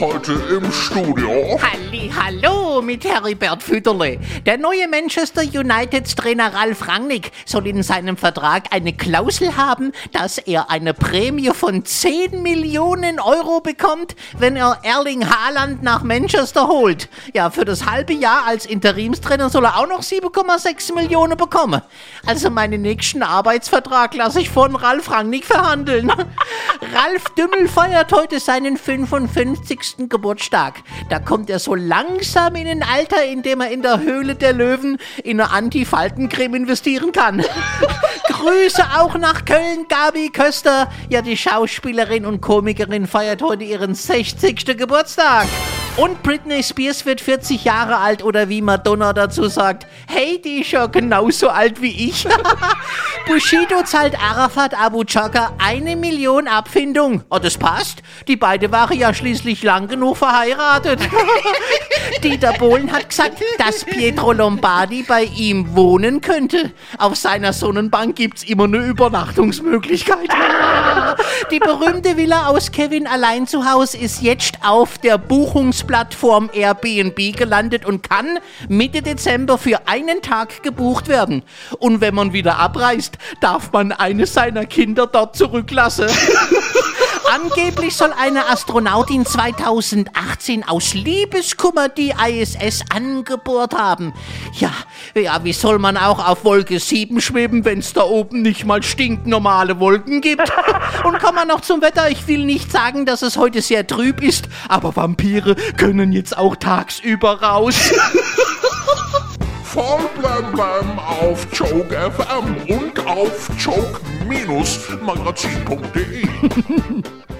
Heute im Studio. Halli, hallo mit Heribert Fütterle. Der neue Manchester United Trainer Ralf Rangnick soll in seinem Vertrag eine Klausel haben, dass er eine Prämie von 10 Millionen Euro bekommt, wenn er Erling Haaland nach Manchester holt. Ja, für das halbe Jahr als Interimstrainer soll er auch noch 7,6 Millionen bekommen. Also meinen nächsten Arbeitsvertrag lasse ich von Ralf Rangnick verhandeln. Ralf Dümmel feiert heute seinen 55. Geburtstag. Da kommt er so langsam in ein Alter, in dem er in der Höhle der Löwen in eine Anti-Faltencreme investieren kann. Grüße auch nach Köln, Gabi Köster. Ja, die Schauspielerin und Komikerin feiert heute ihren 60. Geburtstag. Und Britney Spears wird 40 Jahre alt oder wie Madonna dazu sagt, hey, die ist ja genauso alt wie ich. Bushido zahlt Arafat Abu Chaka eine Million Abfindung. Oh, das passt. Die beiden waren ja schließlich lang genug verheiratet. Dieter Bohlen hat gesagt, dass Pietro Lombardi bei ihm wohnen könnte. Auf seiner Sonnenbank gibt's immer eine Übernachtungsmöglichkeit. Die berühmte Villa aus Kevin allein zu Hause ist jetzt auf der Buchungsplattform Airbnb gelandet und kann Mitte Dezember für einen Tag gebucht werden. Und wenn man wieder abreist, darf man eines seiner Kinder dort zurücklassen. Angeblich soll eine Astronautin 2018 aus Liebeskummer die ISS angebohrt haben. Ja, ja, wie soll man auch auf Wolke 7 schweben, wenn es da oben nicht mal stinknormale Wolken gibt? Und kommen wir noch zum Wetter. Ich will nicht sagen, dass es heute sehr trüb ist, aber Vampire können jetzt auch tagsüber raus. Voll auf Joke FM und auf joke-magazin.de.